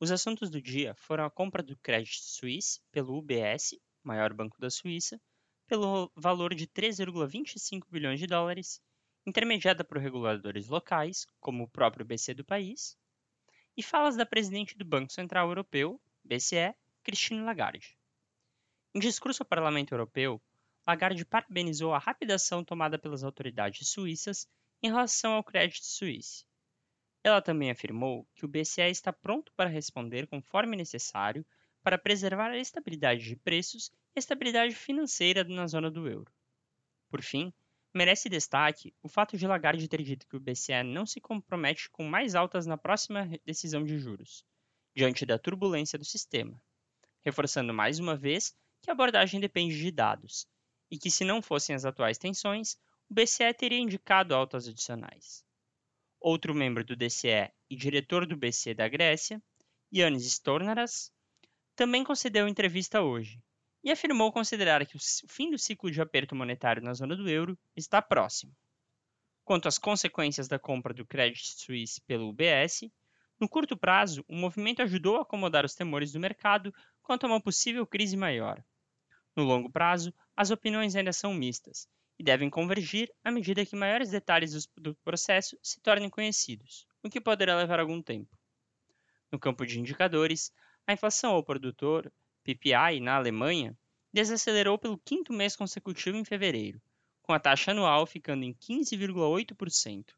os assuntos do dia foram a compra do Credit Suisse pelo UBS, maior banco da Suíça, pelo valor de 3,25 bilhões de dólares, intermediada por reguladores locais, como o próprio BC do país, e falas da presidente do Banco Central Europeu, BCE, Christine Lagarde. Em discurso ao Parlamento Europeu, Lagarde parabenizou a rápida ação tomada pelas autoridades suíças em relação ao Credit Suisse ela também afirmou que o BCE está pronto para responder conforme necessário para preservar a estabilidade de preços e a estabilidade financeira na zona do euro. Por fim, merece destaque o fato de Lagarde ter dito que o BCE não se compromete com mais altas na próxima decisão de juros, diante da turbulência do sistema, reforçando mais uma vez que a abordagem depende de dados e que, se não fossem as atuais tensões, o BCE teria indicado altas adicionais. Outro membro do DCE e diretor do BC da Grécia, Yannis Stornaras, também concedeu entrevista hoje e afirmou considerar que o fim do ciclo de aperto monetário na zona do euro está próximo. Quanto às consequências da compra do Credit Suisse pelo UBS, no curto prazo, o movimento ajudou a acomodar os temores do mercado quanto a uma possível crise maior. No longo prazo, as opiniões ainda são mistas e devem convergir à medida que maiores detalhes do processo se tornem conhecidos, o que poderá levar algum tempo. No campo de indicadores, a inflação ao produtor, PPI, na Alemanha, desacelerou pelo quinto mês consecutivo em fevereiro, com a taxa anual ficando em 15,8%,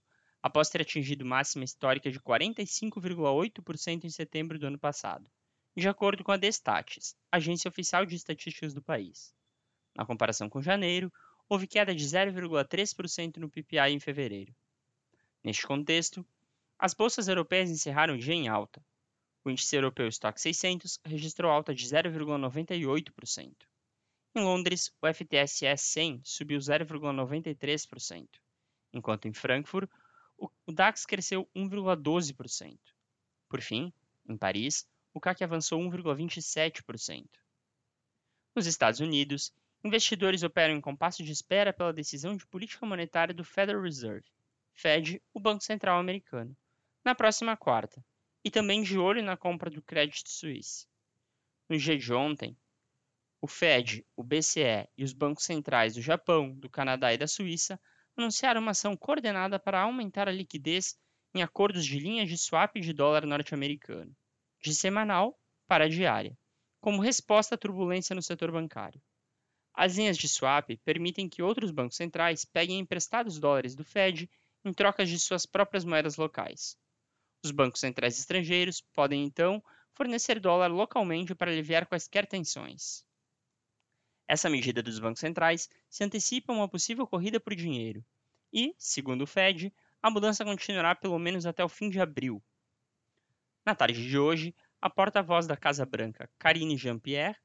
após ter atingido máxima histórica de 45,8% em setembro do ano passado, de acordo com a Destatis, agência oficial de estatísticas do país. Na comparação com janeiro, houve queda de 0,3% no PPI em fevereiro. Neste contexto, as bolsas europeias encerraram dia em alta. O índice europeu Stock 600 registrou alta de 0,98%. Em Londres, o FTSE 100 subiu 0,93%, enquanto em Frankfurt, o DAX cresceu 1,12%. Por fim, em Paris, o CAC avançou 1,27%. Nos Estados Unidos, Investidores operam em compasso de espera pela decisão de política monetária do Federal Reserve, Fed, o Banco Central americano, na próxima quarta, e também de olho na compra do Credit Suisse. No dia de ontem, o Fed, o BCE e os bancos centrais do Japão, do Canadá e da Suíça anunciaram uma ação coordenada para aumentar a liquidez em acordos de linhas de swap de dólar norte-americano, de semanal para diária, como resposta à turbulência no setor bancário. As linhas de swap permitem que outros bancos centrais peguem emprestados dólares do Fed em troca de suas próprias moedas locais. Os bancos centrais estrangeiros podem, então, fornecer dólar localmente para aliviar quaisquer tensões. Essa medida dos bancos centrais se antecipa a uma possível corrida por dinheiro e, segundo o Fed, a mudança continuará pelo menos até o fim de abril. Na tarde de hoje, a porta-voz da Casa Branca, Karine Jean-Pierre,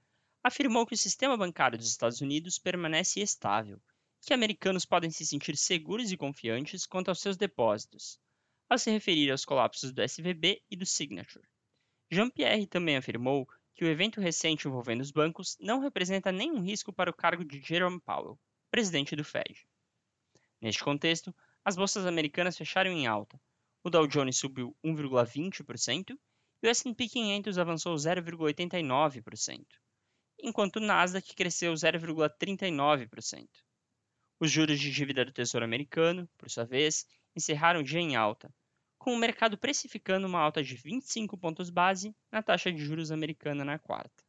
afirmou que o sistema bancário dos Estados Unidos permanece estável que americanos podem se sentir seguros e confiantes quanto aos seus depósitos, ao se referir aos colapsos do SVB e do Signature. Jean-Pierre também afirmou que o evento recente envolvendo os bancos não representa nenhum risco para o cargo de Jerome Powell, presidente do Fed. Neste contexto, as bolsas americanas fecharam em alta. O Dow Jones subiu 1,20% e o S&P 500 avançou 0,89% enquanto o Nasdaq cresceu 0,39%. Os juros de dívida do Tesouro Americano, por sua vez, encerraram o dia em alta, com o mercado precificando uma alta de 25 pontos base na taxa de juros americana na quarta.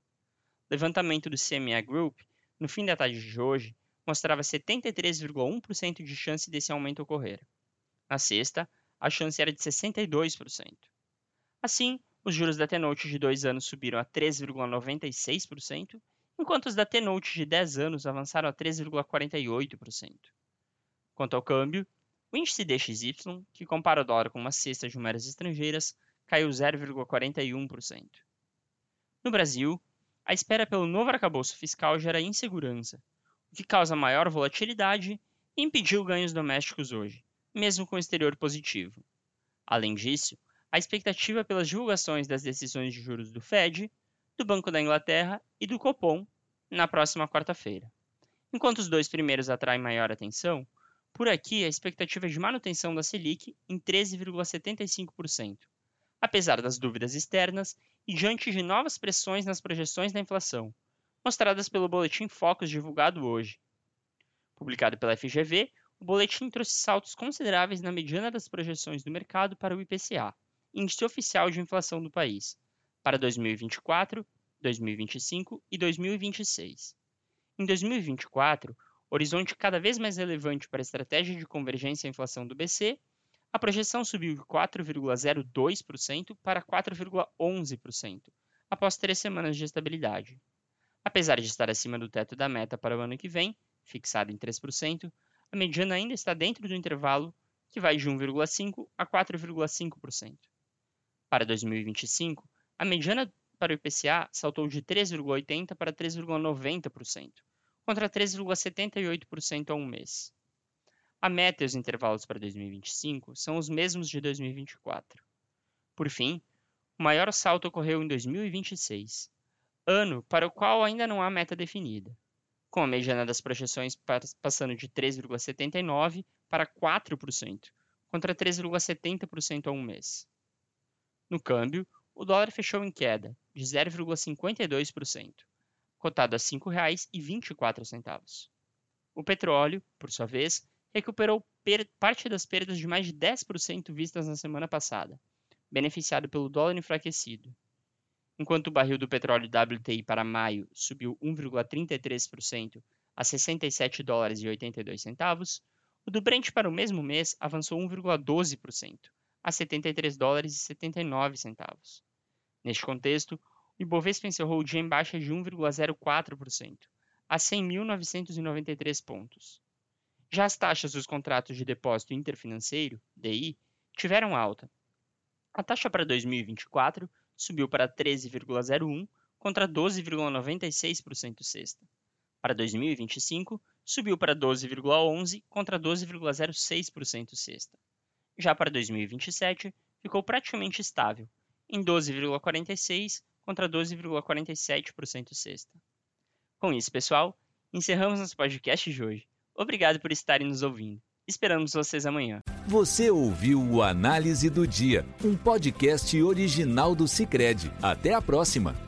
Levantamento do CME Group, no fim da tarde de hoje, mostrava 73,1% de chance desse aumento ocorrer. Na sexta, a chance era de 62%. Assim, os juros da T-Note de 2 anos subiram a 3,96%, enquanto os da T-Note de 10 anos avançaram a 3,48%. Quanto ao câmbio, o índice DXY, que compara o dólar com uma cesta de moedas estrangeiras, caiu 0,41%. No Brasil, a espera pelo novo arcabouço fiscal gera insegurança, o que causa maior volatilidade e impediu ganhos domésticos hoje, mesmo com o exterior positivo. Além disso, a expectativa pelas divulgações das decisões de juros do Fed, do Banco da Inglaterra e do Copom na próxima quarta-feira. Enquanto os dois primeiros atraem maior atenção, por aqui a expectativa é de manutenção da Selic em 13,75%, apesar das dúvidas externas e diante de novas pressões nas projeções da inflação, mostradas pelo boletim Focus divulgado hoje. Publicado pela FGV, o boletim trouxe saltos consideráveis na mediana das projeções do mercado para o IPCA, índice oficial de inflação do país, para 2024, 2025 e 2026. Em 2024, horizonte cada vez mais relevante para a estratégia de convergência à inflação do BC, a projeção subiu de 4,02% para 4,11%, após três semanas de estabilidade. Apesar de estar acima do teto da meta para o ano que vem, fixado em 3%, a mediana ainda está dentro do intervalo que vai de 1,5% a 4,5%. Para 2025, a mediana para o IPCA saltou de 3,80% para 3,90%, contra 3,78% a um mês. A meta e os intervalos para 2025 são os mesmos de 2024. Por fim, o maior salto ocorreu em 2026, ano para o qual ainda não há meta definida, com a mediana das projeções passando de 3,79% para 4%, contra 3,70% a um mês. No câmbio, o dólar fechou em queda de 0,52%, cotado a R$ 5,24. O petróleo, por sua vez, recuperou parte das perdas de mais de 10% vistas na semana passada, beneficiado pelo dólar enfraquecido. Enquanto o barril do petróleo WTI para maio subiu 1,33% a 67 dólares e 82 centavos, o do Brent para o mesmo mês avançou 1,12% a 73 dólares e 79 centavos. Neste contexto, o Ibovespa encerrou o dia em baixa de 1,04%, a 100.993 pontos. Já as taxas dos contratos de depósito interfinanceiro, DI, tiveram alta. A taxa para 2024 subiu para 13,01 contra 12,96% sexta. Para 2025, subiu para 12,11 contra 12,06% sexta. Já para 2027, ficou praticamente estável, em 12,46 contra 12,47% sexta. Com isso, pessoal, encerramos nosso podcast de hoje. Obrigado por estarem nos ouvindo. Esperamos vocês amanhã. Você ouviu o Análise do Dia, um podcast original do Cicred. Até a próxima!